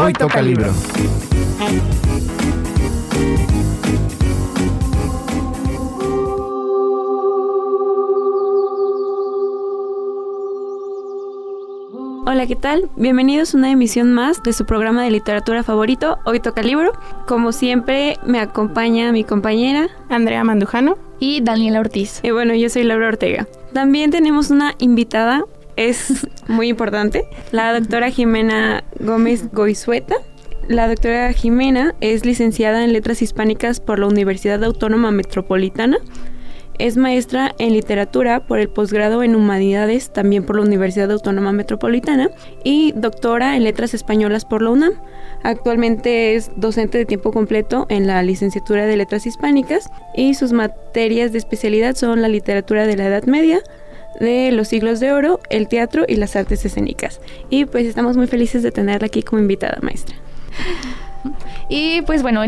Hoy toca libro. Hola, ¿qué tal? Bienvenidos a una emisión más de su programa de literatura favorito, Hoy Toca Libro. Como siempre, me acompaña mi compañera Andrea Mandujano y Daniela Ortiz. Y bueno, yo soy Laura Ortega. También tenemos una invitada, es muy importante, la doctora Jimena Gómez Goizueta. La doctora Jimena es licenciada en Letras Hispánicas por la Universidad Autónoma Metropolitana es maestra en literatura por el posgrado en humanidades también por la Universidad Autónoma Metropolitana y doctora en letras españolas por la UNAM. Actualmente es docente de tiempo completo en la licenciatura de letras hispánicas y sus materias de especialidad son la literatura de la Edad Media, de los siglos de oro, el teatro y las artes escénicas. Y pues estamos muy felices de tenerla aquí como invitada maestra. Y pues bueno,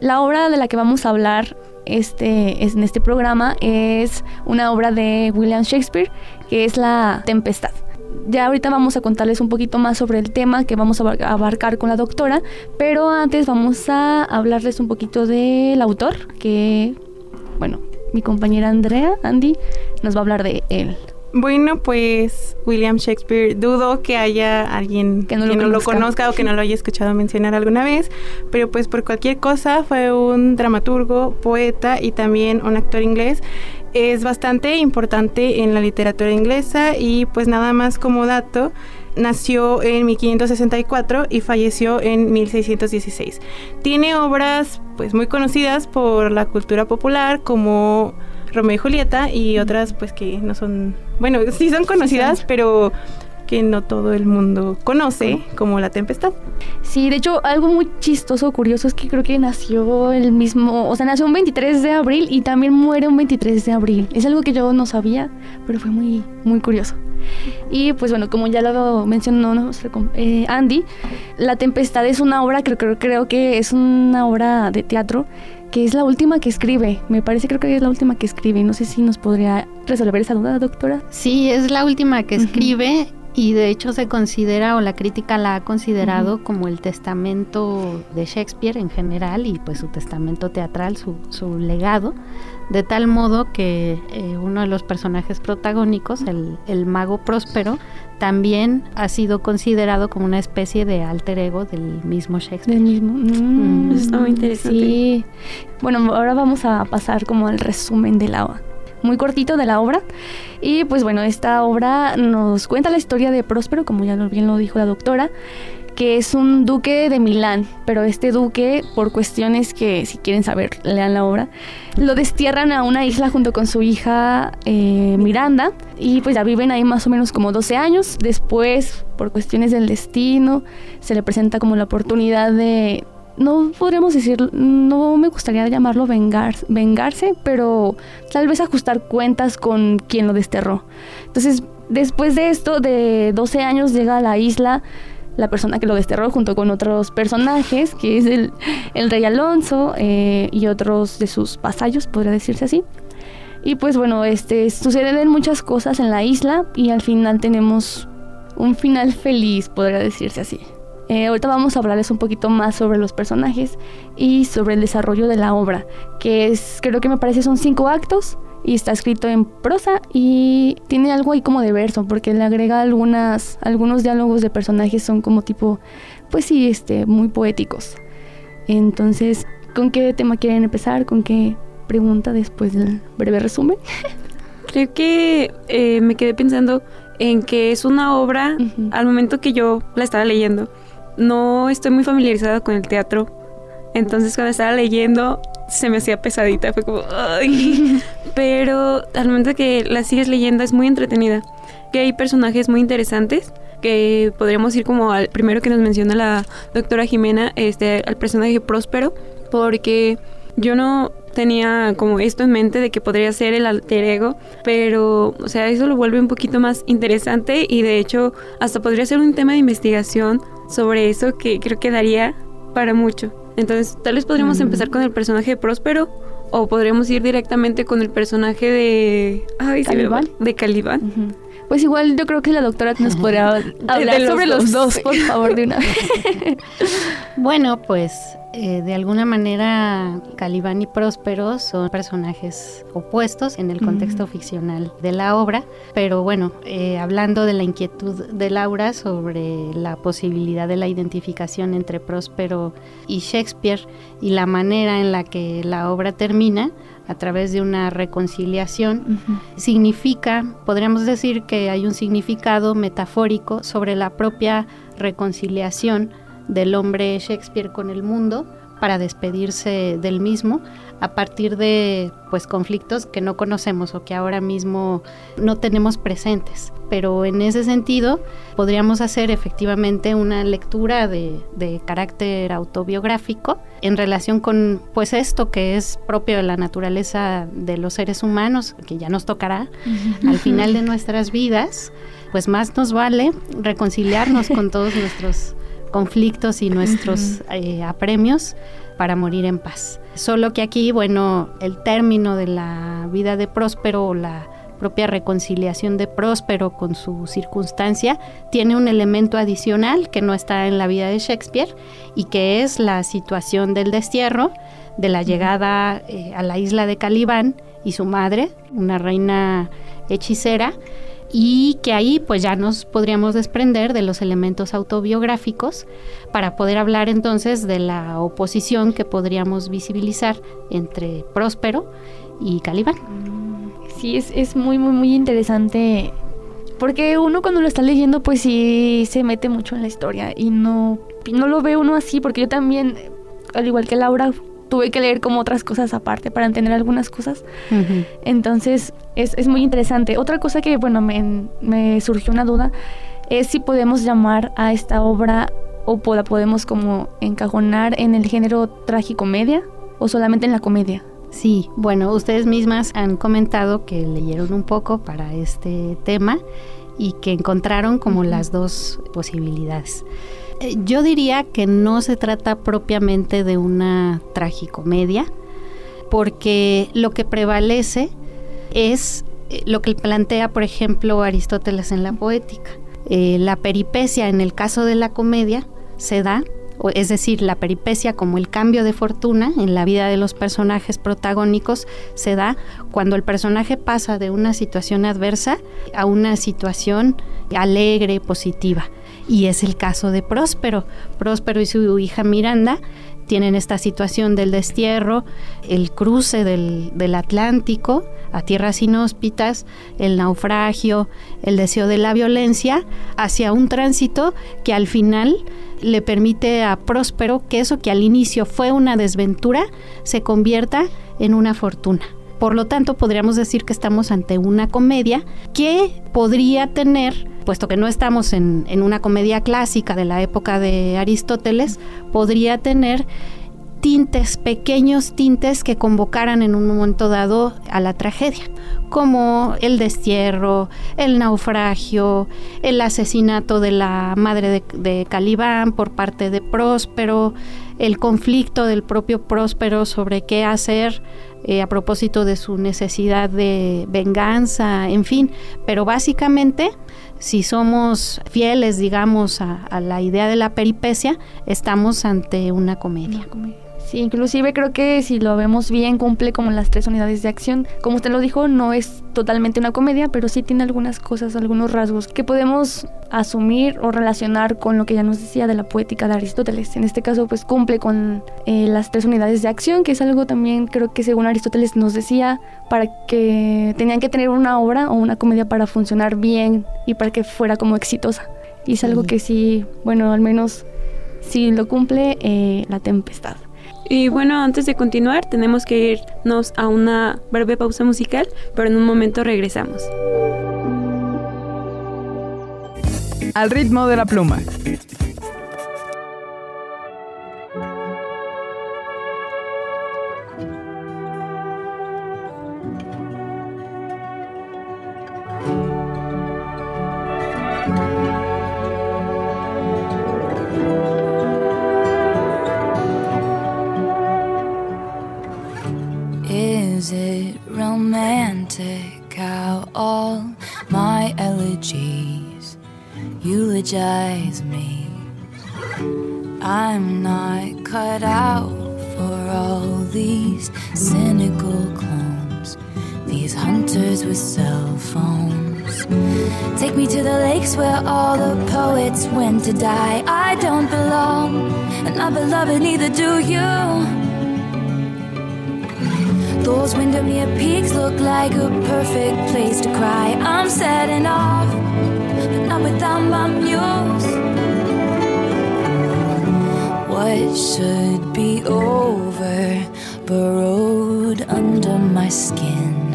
la obra de la que vamos a hablar este, en este programa es una obra de William Shakespeare, que es La Tempestad. Ya ahorita vamos a contarles un poquito más sobre el tema que vamos a abarcar con la doctora, pero antes vamos a hablarles un poquito del autor, que, bueno, mi compañera Andrea, Andy, nos va a hablar de él. Bueno, pues William Shakespeare, dudo que haya alguien que no, lo, conozca. o que no lo haya escuchado mencionar alguna vez, pero pues por cualquier cosa fue un dramaturgo, poeta y también un actor inglés. Es bastante importante en la literatura inglesa y pues nada más como dato, nació en 1564 y falleció en 1616. Tiene obras pues muy conocidas por la cultura popular como Romeo y Julieta y otras pues que no son, bueno, sí son conocidas, pero que no todo el mundo conoce, como La Tempestad. Sí, de hecho, algo muy chistoso, curioso, es que creo que nació el mismo, o sea, nació un 23 de abril y también muere un 23 de abril. Es algo que yo no sabía, pero fue muy, muy curioso. Y pues bueno, como ya lo mencionó eh, Andy, La Tempestad es una obra, creo, creo, creo que es una obra de teatro que es la última que escribe. Me parece creo que es la última que escribe. No sé si nos podría resolver esa duda, doctora. Sí, es la última que escribe y de hecho se considera o la crítica la ha considerado como el testamento de Shakespeare en general y pues su testamento teatral, su, su legado, de tal modo que eh, uno de los personajes protagónicos, el, el mago próspero, también ha sido considerado como una especie de alter ego del mismo Shakespeare. Del mismo. Mm, está muy interesante. Sí. Bueno, ahora vamos a pasar como al resumen de la muy cortito de la obra. Y pues bueno, esta obra nos cuenta la historia de Próspero, como ya bien lo dijo la doctora, que es un duque de Milán, pero este duque, por cuestiones que si quieren saber, lean la obra, lo destierran a una isla junto con su hija eh, Miranda y pues ya viven ahí más o menos como 12 años. Después, por cuestiones del destino, se le presenta como la oportunidad de, no podríamos decir, no me gustaría llamarlo vengar, vengarse, pero tal vez ajustar cuentas con quien lo desterró. Entonces, después de esto, de 12 años, llega a la isla la persona que lo desterró junto con otros personajes, que es el, rey Alonso eh, y otros de sus vasallos, podría decirse así. Y pues bueno, este, suceden muchas cosas en la isla y al final tenemos un final feliz, podría decirse así. Eh, ahorita vamos a hablarles un poquito más sobre los personajes y sobre el desarrollo de la obra, que es, creo que me parece son cinco actos y está escrito en prosa y tiene algo ahí como de verso porque le agrega algunas algunos diálogos de personajes son como tipo pues sí este muy poéticos. Entonces con qué tema quieren empezar con qué pregunta después del breve resumen creo que eh, me quedé pensando en que es una obra al momento que yo la estaba leyendo no estoy muy familiarizada con el teatro entonces cuando estaba leyendo se me hacía pesadita, fue como, Ay. pero al momento que la sigues leyendo es muy entretenida, que hay personajes muy interesantes, que podríamos ir como al primero que nos menciona la doctora Jimena, este, al personaje próspero, porque yo no tenía como esto en mente de que podría ser el alter ego, pero, o sea, eso lo vuelve un poquito más interesante y de hecho hasta podría ser un tema de investigación sobre eso que creo que daría para mucho. Entonces, tal vez podríamos empezar con el personaje de Próspero o podríamos ir directamente con el personaje de... Ay, Calibán. de Calibán. Pues igual yo creo que la doctora nos podría hablar sobre los dos, por favor, de una Bueno, pues eh, de alguna manera Calibán y Próspero son personajes opuestos en el contexto ficcional de la obra, pero bueno, eh, hablando de la inquietud de Laura sobre la posibilidad de la identificación entre Próspero y Shakespeare y la manera en la que la obra termina, a través de una reconciliación, significa, podríamos decir que hay un significado metafórico sobre la propia reconciliación del hombre Shakespeare con el mundo para despedirse del mismo a partir de pues conflictos que no conocemos o que ahora mismo no tenemos presentes. Pero en ese sentido podríamos hacer efectivamente una lectura de, de carácter autobiográfico en relación con pues esto que es propio de la naturaleza de los seres humanos, que ya nos tocará al final de nuestras vidas, pues más nos vale reconciliarnos con todos nuestros conflictos y nuestros eh, apremios para morir en paz. Solo que aquí, bueno, el término de la vida de Próspero o la propia reconciliación de Próspero con su circunstancia tiene un elemento adicional que no está en la vida de Shakespeare y que es la situación del destierro, de la llegada eh, a la isla de Calibán y su madre, una reina hechicera, y que ahí pues ya nos podríamos desprender de los elementos autobiográficos para poder hablar entonces de la oposición que podríamos visibilizar entre Próspero y Calibán. Sí, es, es muy, muy, muy interesante porque uno cuando lo está leyendo pues sí se mete mucho en la historia y no, no lo ve uno así porque yo también, al igual que Laura, tuve que leer como otras cosas aparte para entender algunas cosas. Entonces es, es, muy interesante. Otra cosa que, bueno, me, me, surgió una duda es si podemos llamar a esta obra o la podemos como encajonar en el género tragicomedia o solamente en la comedia. Sí, bueno, ustedes mismas han comentado que leyeron un poco para este tema y que encontraron como las dos posibilidades. Eh, yo diría que no se trata propiamente de una tragicomedia, porque lo que prevalece es eh, lo que plantea, por ejemplo, Aristóteles en la poética. Eh, la peripecia en el caso de la comedia se da, es decir, la peripecia como el cambio de fortuna en la vida de los personajes protagónicos se da cuando el personaje pasa de una situación adversa a una situación alegre, positiva y es el caso de Próspero. Próspero y su hija Miranda tienen esta situación del destierro, el cruce del, Atlántico a tierras inhóspitas, el naufragio, el deseo de la violencia, hacia un tránsito que al final le permite a Próspero que eso que al inicio fue una desventura se convierta en una fortuna. Por lo tanto, podríamos decir que estamos ante una comedia que podría tener puesto que no estamos en, una comedia clásica de la época de Aristóteles, podría tener tintes, pequeños tintes que convocaran en un momento dado a la tragedia, como el destierro, el naufragio, el asesinato de la madre de, de Calibán por parte de Próspero, el conflicto del propio Próspero sobre qué hacer eh, a propósito de su necesidad de venganza, en fin, pero básicamente si somos fieles, digamos, a, la idea de la peripecia, estamos ante una comedia. Sí, inclusive creo que si lo vemos bien cumple como las tres unidades de acción. Como usted lo dijo, no es totalmente una comedia, pero sí tiene algunas cosas, algunos rasgos que podemos asumir o relacionar con lo que ya nos decía de la poética de Aristóteles. En este caso, pues cumple con eh, las tres unidades de acción, que es algo también creo que según Aristóteles nos decía para que tenían que tener una obra o una comedia para funcionar bien y para que fuera como exitosa. Y es algo que sí, bueno, al menos sí lo cumple eh, la tempestad. Y bueno, antes de continuar, tenemos que irnos a una breve pausa musical, pero en un momento regresamos. Al ritmo de la pluma. Is it romantic how all my elegies eulogize me? I'm not cut out for all these cynical clones, these hunters with cell phones. Take me to the lakes where all the poets went to die. I don't belong, and I beloved, neither do you. Those Windermere peaks look like a perfect place to cry. I'm setting off, but not without my muse. What should be over, burrowed under my skin,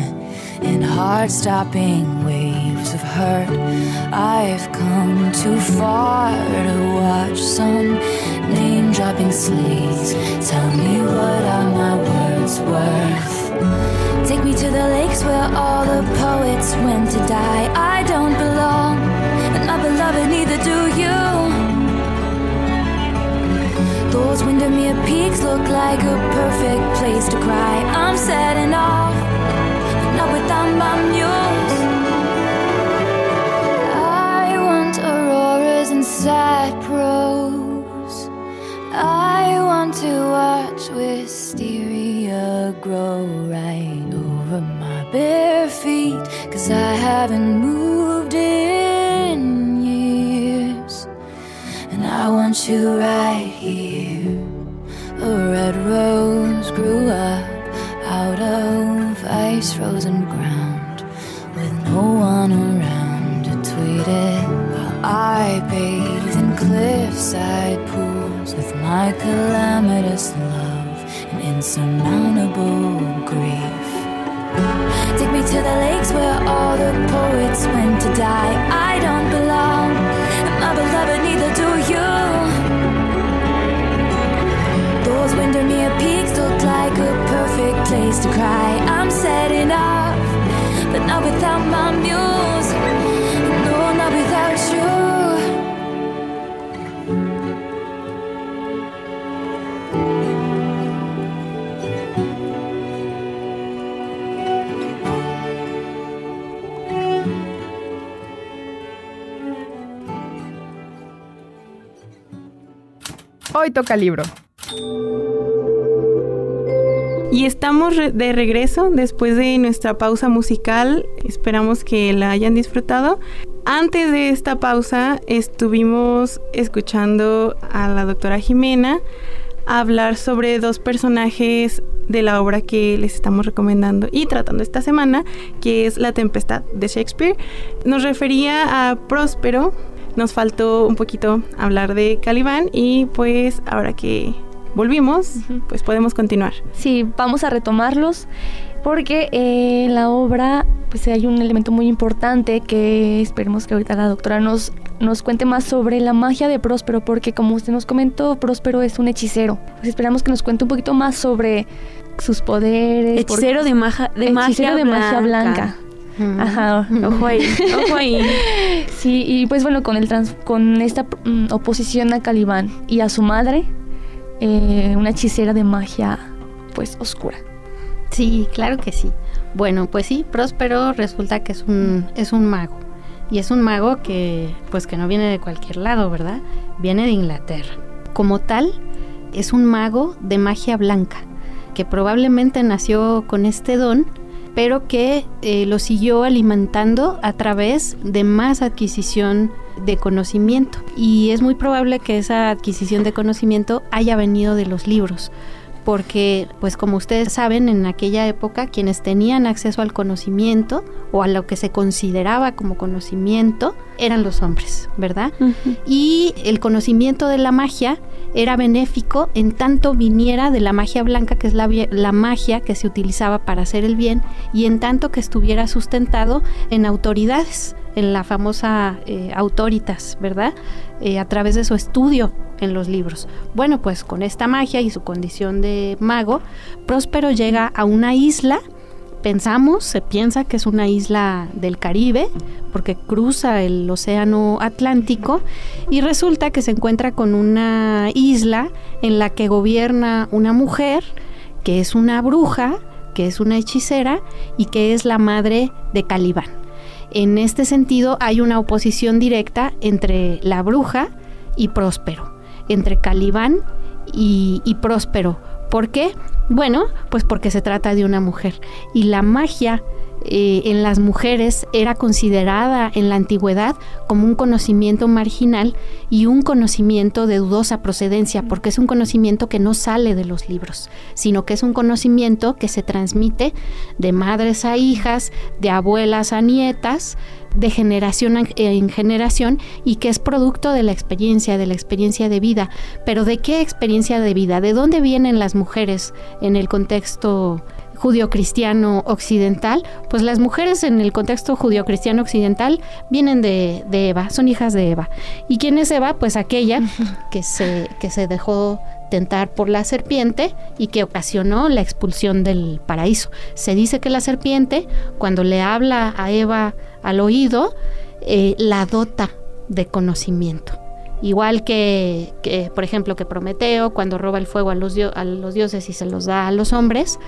in heart stopping waves of hurt. I've come too far to watch some name dropping sleaze. Tell me what are my words worth? Take me to the lakes where all the poets went to die. I don't belong, and my beloved, neither do you. Those Windermere peaks look like a perfect place to cry. I'm setting off, but not without my muse. I want auroras and sad. I want to watch wisteria grow right over my bare feet. Cause I haven't moved in years. And I want you right here. A red rose grew up out of ice frozen ground with no one around to tweet it. While I bathe in cliffside pools with my calamitous love and insurmountable grief. Take me to the lakes where all the poets went to die. I don't belong, my beloved, neither do you. Those Windermere peaks look like a perfect place to cry. I'm setting off, but not without my muse. Hoy toca libro. Y estamos de regreso después de nuestra pausa musical. Esperamos que la hayan disfrutado. Antes de esta pausa estuvimos escuchando a la doctora Jimena hablar sobre dos personajes de la obra que les estamos recomendando y tratando esta semana, que es La Tempestad de Shakespeare. Nos refería a Próspero, nos faltó un poquito hablar de Calibán y pues ahora que volvimos, pues podemos continuar. Sí, vamos a retomarlos porque eh, en la obra pues hay un elemento muy importante que esperemos que ahorita la doctora nos, nos cuente más sobre la magia de Próspero, porque como usted nos comentó, Próspero es un hechicero. Pues esperamos que nos cuente un poquito más sobre sus poderes. Hechicero de, hechicero de magia blanca. Ajá, ojo ahí, ojo ahí. Sí, y pues bueno, con, el con esta mm, oposición a Calibán y a su madre, eh, una hechicera de magia pues oscura. Sí, claro que sí. Bueno, pues sí, Próspero resulta que es un, es un mago. Y es un mago que, pues que no viene de cualquier lado, ¿verdad? Viene de Inglaterra. Como tal, es un mago de magia blanca, que probablemente nació con este don, pero que eh, lo siguió alimentando a través de más adquisición de conocimiento. Y es muy probable que esa adquisición de conocimiento haya venido de los libros porque pues como ustedes saben en aquella época quienes tenían acceso al conocimiento o a lo que se consideraba como conocimiento eran los hombres, ¿verdad? Y el conocimiento de la magia era benéfico en tanto viniera de la magia blanca, que es la, la, magia que se utilizaba para hacer el bien, y en tanto que estuviera sustentado en autoridades, en la famosa eh, autoritas, ¿verdad? Eh, a través de su estudio en los libros. Bueno, pues con esta magia y su condición de mago, Próspero llega a una isla, pensamos, se piensa que es una isla del Caribe, porque cruza el océano Atlántico, y resulta que se encuentra con una isla en la que gobierna una mujer, que es una bruja, que es una hechicera y que es la madre de Calibán. En este sentido hay una oposición directa entre la bruja y Próspero, entre Calibán y, Próspero. ¿Por qué? Bueno, pues porque se trata de una mujer. Y la magia en las mujeres era considerada en la antigüedad como un conocimiento marginal y un conocimiento de dudosa procedencia, porque es un conocimiento que no sale de los libros, sino que es un conocimiento que se transmite de madres a hijas, de abuelas a nietas, de generación en generación y que es producto de la experiencia, de la experiencia de vida. Pero ¿de qué experiencia de vida? ¿De dónde vienen las mujeres en el contexto judío-cristiano occidental, pues las mujeres en el contexto judío-cristiano occidental vienen de, Eva, son hijas de Eva. ¿Y quién es Eva? Pues aquella que se, que se dejó tentar por la serpiente y que ocasionó la expulsión del paraíso. Se dice que la serpiente, cuando le habla a Eva al oído, eh, la dota de conocimiento. Igual que, por ejemplo, que Prometeo, cuando roba el fuego a los, a los dioses y se los da a los hombres,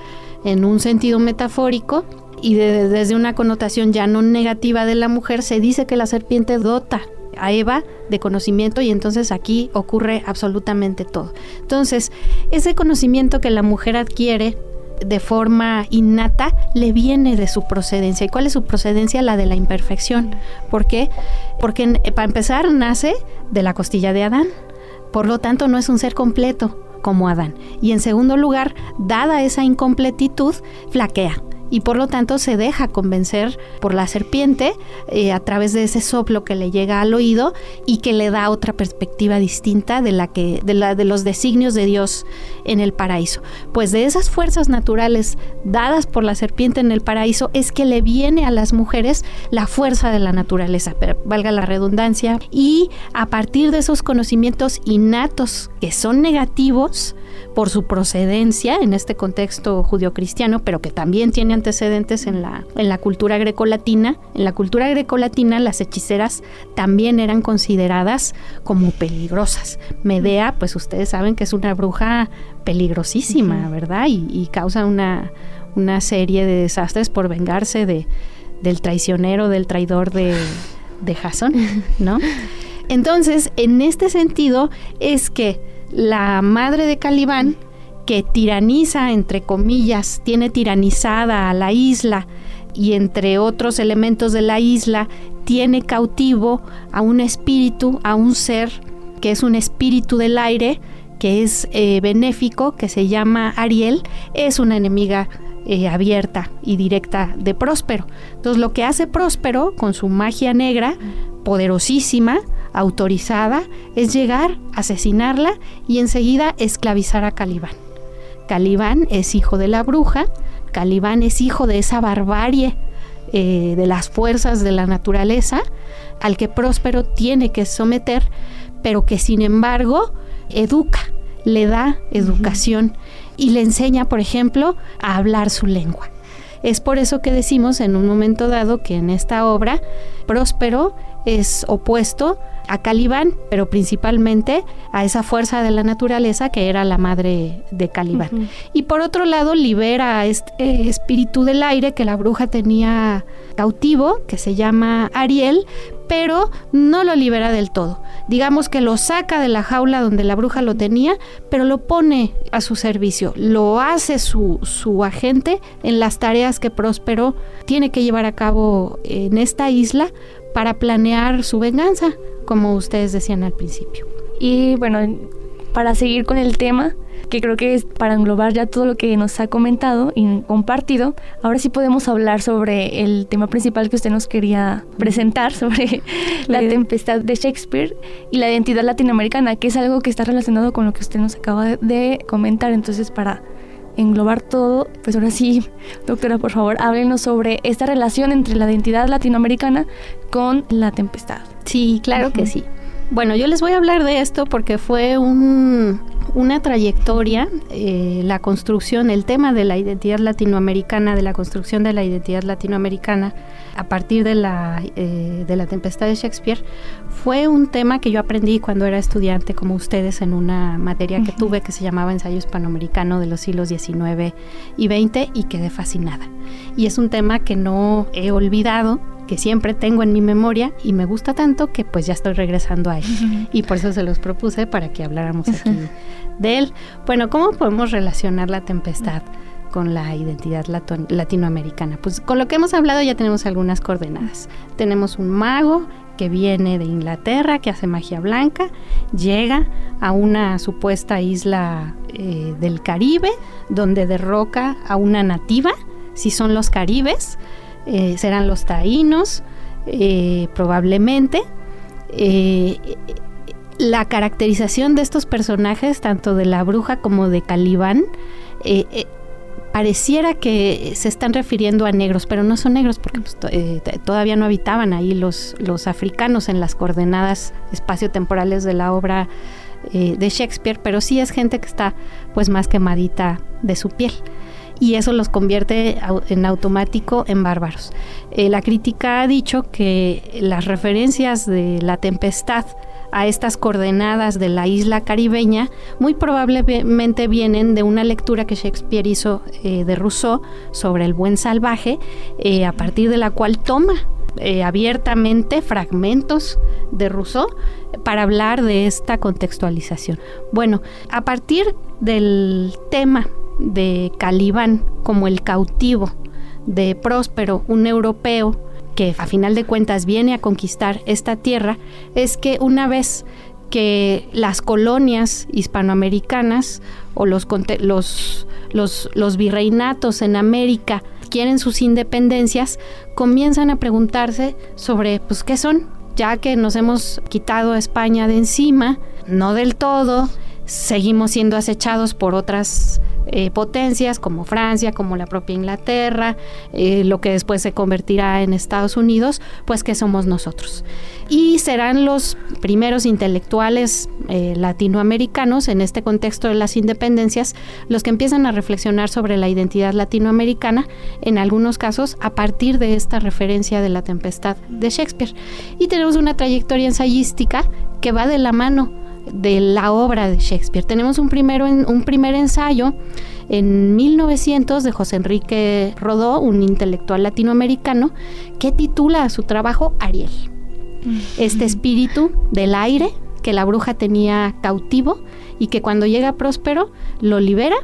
en un sentido metafórico y desde una connotación ya no negativa de la mujer, se dice que la serpiente dota a Eva de conocimiento y entonces aquí ocurre absolutamente todo. Entonces, ese conocimiento que la mujer adquiere de forma innata le viene de su procedencia. ¿Y cuál es su procedencia? La de la imperfección. ¿Por qué? Porque para empezar nace de la costilla de Adán. Por lo tanto, no es un ser completo como Adán. Y en segundo lugar, dada esa incompletitud, flaquea y por lo tanto se deja convencer por la serpiente eh, a través de ese soplo que le llega al oído y que le da otra perspectiva distinta de la que de la de los designios de Dios en el paraíso. Pues de esas fuerzas naturales dadas por la serpiente en el paraíso es que le viene a las mujeres la fuerza de la naturaleza, valga la redundancia, y a partir de esos conocimientos innatos que son negativos, por su procedencia en este contexto judio-cristiano, pero que también tiene antecedentes en la, en la cultura grecolatina. En la cultura grecolatina las hechiceras también eran consideradas como peligrosas. Medea, pues ustedes saben que es una bruja peligrosísima, ¿verdad? Y, causa una, una serie de desastres por vengarse de, del traicionero, del traidor de, de Jasón, ¿no? Entonces, en este sentido, es que la madre de Calibán, que tiraniza, entre comillas, tiene tiranizada a la isla y entre otros elementos de la isla, tiene cautivo a un espíritu, a un ser que es un espíritu del aire, que es eh, benéfico, que se llama Ariel, es una enemiga eh, abierta y directa de Próspero. Entonces lo que hace Próspero con su magia negra, poderosísima, autorizada es llegar, asesinarla y enseguida esclavizar a Calibán. Calibán es hijo de la bruja, Calibán es hijo de esa barbarie eh, de las fuerzas de la naturaleza al que Próspero tiene que someter, pero que sin embargo educa, le da educación y le enseña, por ejemplo, a hablar su lengua. Es por eso que decimos en un momento dado que en esta obra Próspero es opuesto a Calibán, pero principalmente a esa fuerza de la naturaleza que era la madre de Calibán. Y por otro lado, libera a este espíritu del aire que la bruja tenía cautivo, que se llama Ariel, pero no lo libera del todo. Digamos que lo saca de la jaula donde la bruja lo tenía, pero lo pone a su servicio, lo hace su, su agente en las tareas que Próspero tiene que llevar a cabo en esta isla para planear su venganza como ustedes decían al principio. Y bueno, para seguir con el tema, que creo que es para englobar ya todo lo que nos ha comentado y compartido, ahora sí podemos hablar sobre el tema principal que usted nos quería presentar, sobre la tempestad de Shakespeare y la identidad latinoamericana, que es algo que está relacionado con lo que usted nos acaba de comentar. Entonces, para englobar todo, pues ahora sí, doctora, por favor, háblenos sobre esta relación entre la identidad latinoamericana con la tempestad. Sí, claro que sí. Bueno, yo les voy a hablar de esto porque fue una trayectoria, eh, la construcción, el tema de la identidad latinoamericana, de la construcción de la identidad latinoamericana a partir de la, eh, de la tempestad de Shakespeare, fue un tema que yo aprendí cuando era estudiante, como ustedes, en una materia que tuve que se llamaba Ensayo Hispanoamericano de los siglos XIX y XX y quedé fascinada. Y es un tema que no he olvidado que siempre tengo en mi memoria y me gusta tanto que pues ya estoy regresando a él. Y por eso se los propuse para que habláramos aquí de él. Bueno, ¿cómo podemos relacionar la tempestad? con la identidad latinoamericana. Pues con lo que hemos hablado ya tenemos algunas coordenadas. Tenemos un mago que viene de Inglaterra, que hace magia blanca, llega a una supuesta isla eh, del Caribe, donde derroca a una nativa, si son los caribes, eh, serán los taínos, eh, probablemente. la caracterización de estos personajes, tanto de la bruja como de Calibán, pareciera que se están refiriendo a negros, pero no son negros porque pues, eh, todavía no habitaban ahí los, los africanos en las coordenadas espaciotemporales de la obra eh, de Shakespeare, pero sí es gente que está pues más quemadita de su piel y eso los convierte en automático en bárbaros. Eh, la crítica ha dicho que las referencias de la tempestad a estas coordenadas de la isla caribeña muy probablemente vienen de una lectura que Shakespeare hizo eh, de Rousseau sobre el buen salvaje, eh, a partir de la cual toma abiertamente fragmentos de Rousseau para hablar de esta contextualización. Bueno, a partir del tema de Calibán como el cautivo de Próspero, un europeo, que a final de cuentas viene a conquistar esta tierra es que una vez que las colonias hispanoamericanas o los, los, los, los virreinatos en América quieren sus independencias, comienzan a preguntarse sobre pues qué son, ya que nos hemos quitado a España de encima, no del todo, seguimos siendo acechados por otras eh, potencias como Francia, como la propia Inglaterra, eh, lo que después se convertirá en Estados Unidos, pues que somos nosotros. Y serán los primeros intelectuales eh, latinoamericanos en este contexto de las independencias los que empiezan a reflexionar sobre la identidad latinoamericana, en algunos casos a partir de esta referencia de la tempestad de Shakespeare. Y tenemos una trayectoria ensayística que va de la mano de la obra de Shakespeare. Tenemos un, primero, un primer ensayo en 1900 de José Enrique Rodó, un intelectual latinoamericano, que titula a su trabajo Ariel. Este espíritu del aire que la bruja tenía cautivo y que cuando llega Próspero lo libera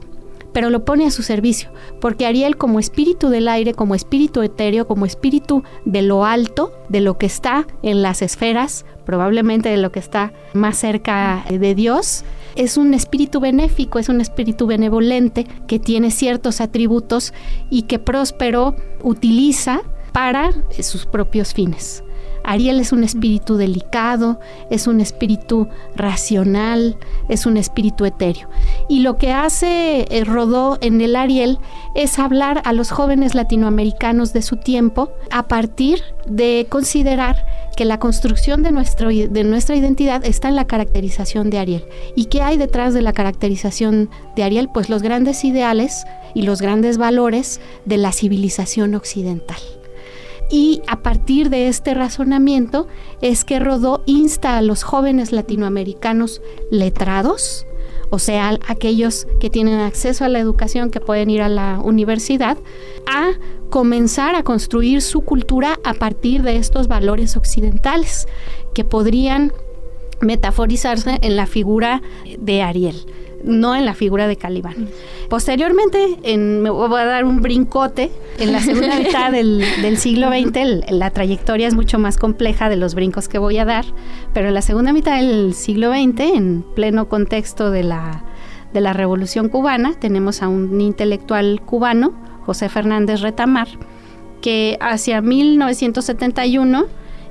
pero lo pone a su servicio, porque Ariel como espíritu del aire, como espíritu etéreo, como espíritu de lo alto, de lo que está en las esferas, probablemente de lo que está más cerca de Dios, es un espíritu benéfico, es un espíritu benevolente que tiene ciertos atributos y que Próspero utiliza para sus propios fines. Ariel es un espíritu delicado, es un espíritu racional, es un espíritu etéreo. Y lo que hace eh, Rodó en el Ariel es hablar a los jóvenes latinoamericanos de su tiempo a partir de considerar que la construcción de, nuestro, de nuestra identidad está en la caracterización de Ariel. ¿Y qué hay detrás de la caracterización de Ariel? Pues los grandes ideales y los grandes valores de la civilización occidental. Y a partir de este razonamiento es que Rodó insta a los jóvenes latinoamericanos letrados, o sea, aquellos que tienen acceso a la educación, que pueden ir a la universidad, a comenzar a construir su cultura a partir de estos valores occidentales que podrían metaforizarse en la figura de Ariel no en la figura de Calibán. Posteriormente, en, me voy a dar un brincote, en la segunda mitad del, siglo XX, la trayectoria es mucho más compleja de los brincos que voy a dar, pero en la segunda mitad del siglo XX, en pleno contexto de la, de la Revolución Cubana, tenemos a un intelectual cubano, José Fernández Retamar, que hacia 1971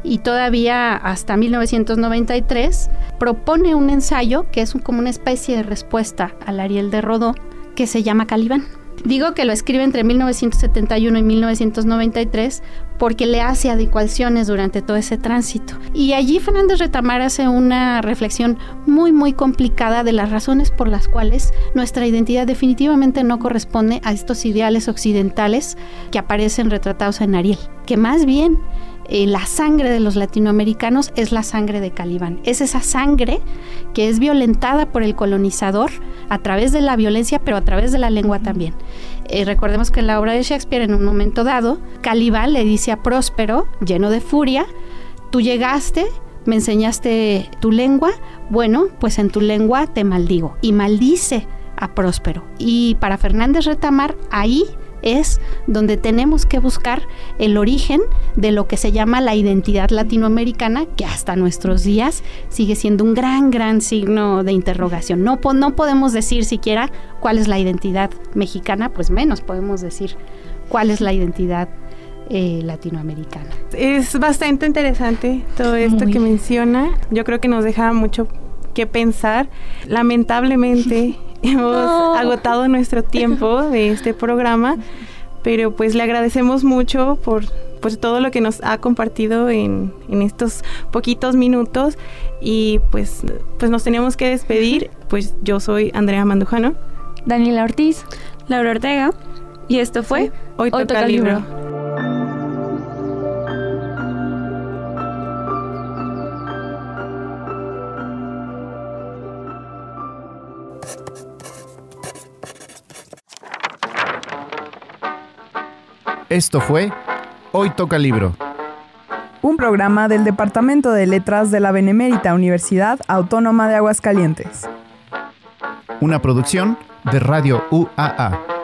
y todavía hasta 1993 propone un ensayo que es como una especie de respuesta al Ariel de Rodó que se llama Calibán. Digo que lo escribe entre 1971 y 1993 porque le hace adecuaciones durante todo ese tránsito. Y allí Fernández Retamar hace una reflexión muy muy complicada de las razones por las cuales nuestra identidad definitivamente no corresponde a estos ideales occidentales que aparecen retratados en Ariel, que más bien eh, la sangre de los latinoamericanos es la sangre de Calibán. Es esa sangre que es violentada por el colonizador a través de la violencia, pero a través de la lengua también. Eh, recordemos que en la obra de Shakespeare, en un momento dado, Calibán le dice a Próspero, lleno de furia, tú llegaste, me enseñaste tu lengua, bueno, pues en tu lengua te maldigo. Y maldice a Próspero. Y para Fernández Retamar, ahí es donde tenemos que buscar el origen de lo que se llama la identidad latinoamericana, que hasta nuestros días sigue siendo un gran, gran signo de interrogación. No, no podemos decir siquiera cuál es la identidad mexicana, pues menos podemos decir cuál es la identidad eh, latinoamericana. Es bastante interesante todo esto que menciona. Yo creo que nos deja mucho que pensar. Lamentablemente hemos agotado nuestro tiempo de este programa, pero pues le agradecemos mucho por pues todo lo que nos ha compartido en, en, estos poquitos minutos y pues, pues nos teníamos que despedir. Pues yo soy Andrea Mandujano. Daniela Ortiz. Laura Ortega. Y esto fue Hoy, toca, el libro. Esto fue Hoy Toca Libro. Un programa del Departamento de Letras de la Benemérita Universidad Autónoma de Aguascalientes. Una producción de Radio UAA.